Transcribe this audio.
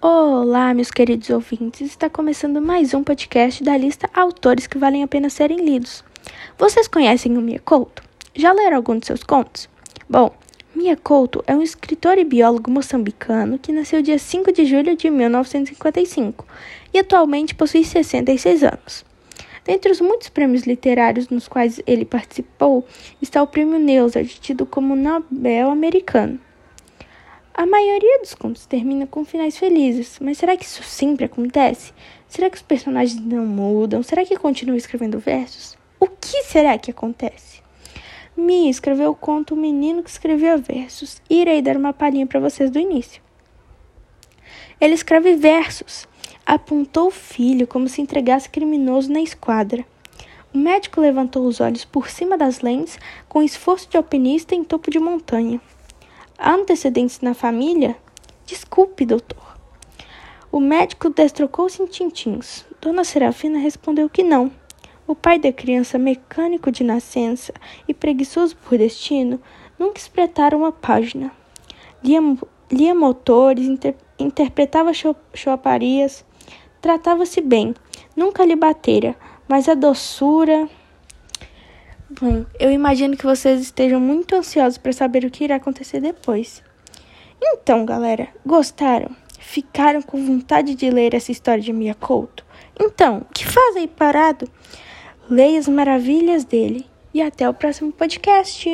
Olá, meus queridos ouvintes. Está começando mais um podcast da lista Autores que valem a pena serem lidos. Vocês conhecem o Mia Couto? Já leram algum de seus contos? Bom, Mia Couto é um escritor e biólogo moçambicano que nasceu dia 5 de julho de 1955 e atualmente possui 66 anos. Dentre os muitos prêmios literários nos quais ele participou está o Prêmio Neuza, tido como Nobel americano. A maioria dos contos termina com finais felizes, mas será que isso sempre acontece? Será que os personagens não mudam? Será que continuam escrevendo versos? O que será que acontece? Mia escreveu o conto O Menino que Escrevia Versos irei dar uma palhinha para vocês do início. Ele escreve versos. Apontou o filho como se entregasse criminoso na esquadra. O médico levantou os olhos por cima das lentes com esforço de alpinista em topo de montanha. Há antecedentes na família? Desculpe, doutor. O médico destrocou-se em tintins. Dona Serafina respondeu que não. O pai da criança, mecânico de nascença e preguiçoso por destino, nunca espreitaram uma página. Lia, lia motores, inter, interpretava choparias, tratava-se bem, nunca lhe batera, mas a doçura Bom, eu imagino que vocês estejam muito ansiosos para saber o que irá acontecer depois. Então, galera, gostaram? Ficaram com vontade de ler essa história de Mia Couto? Então, o que faz aí parado? Leia as maravilhas dele e até o próximo podcast.